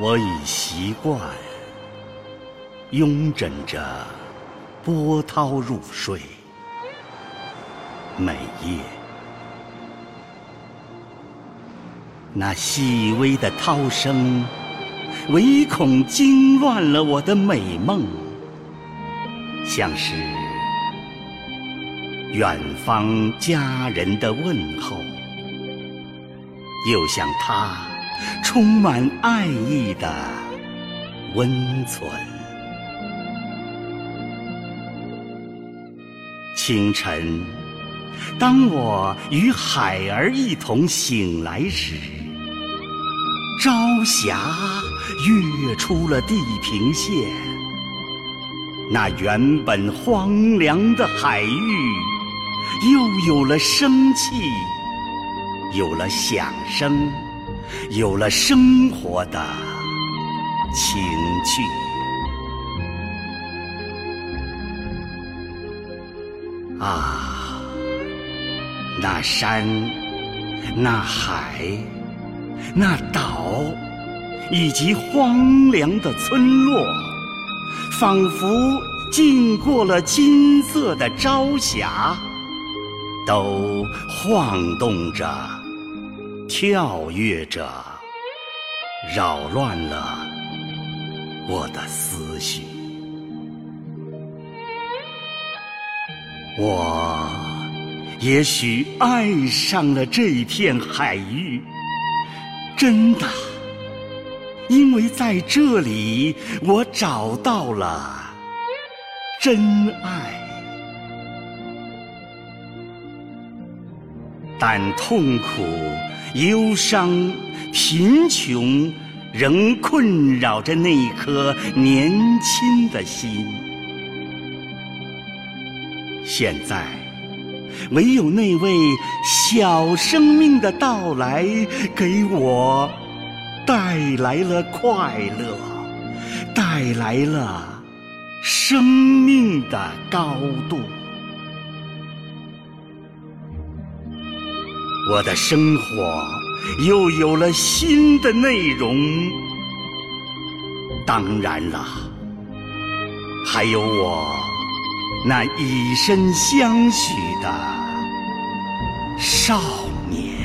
我已习惯拥枕着波涛入睡，每夜那细微的涛声，唯恐惊乱了我的美梦，像是远方家人的问候，又像他充满爱意的温存。清晨，当我与海儿一同醒来时，朝霞跃出了地平线，那原本荒凉的海域又有了生气，有了响声，有了生活的情趣。啊，那山，那海，那岛，以及荒凉的村落，仿佛经过了金色的朝霞，都晃动着，跳跃着，扰乱了我的思绪。我也许爱上了这片海域，真的，因为在这里我找到了真爱。但痛苦、忧伤、贫穷仍困扰着那颗年轻的心。现在，唯有那位小生命的到来，给我带来了快乐，带来了生命的高度。我的生活又有了新的内容。当然了，还有我。那以身相许的少年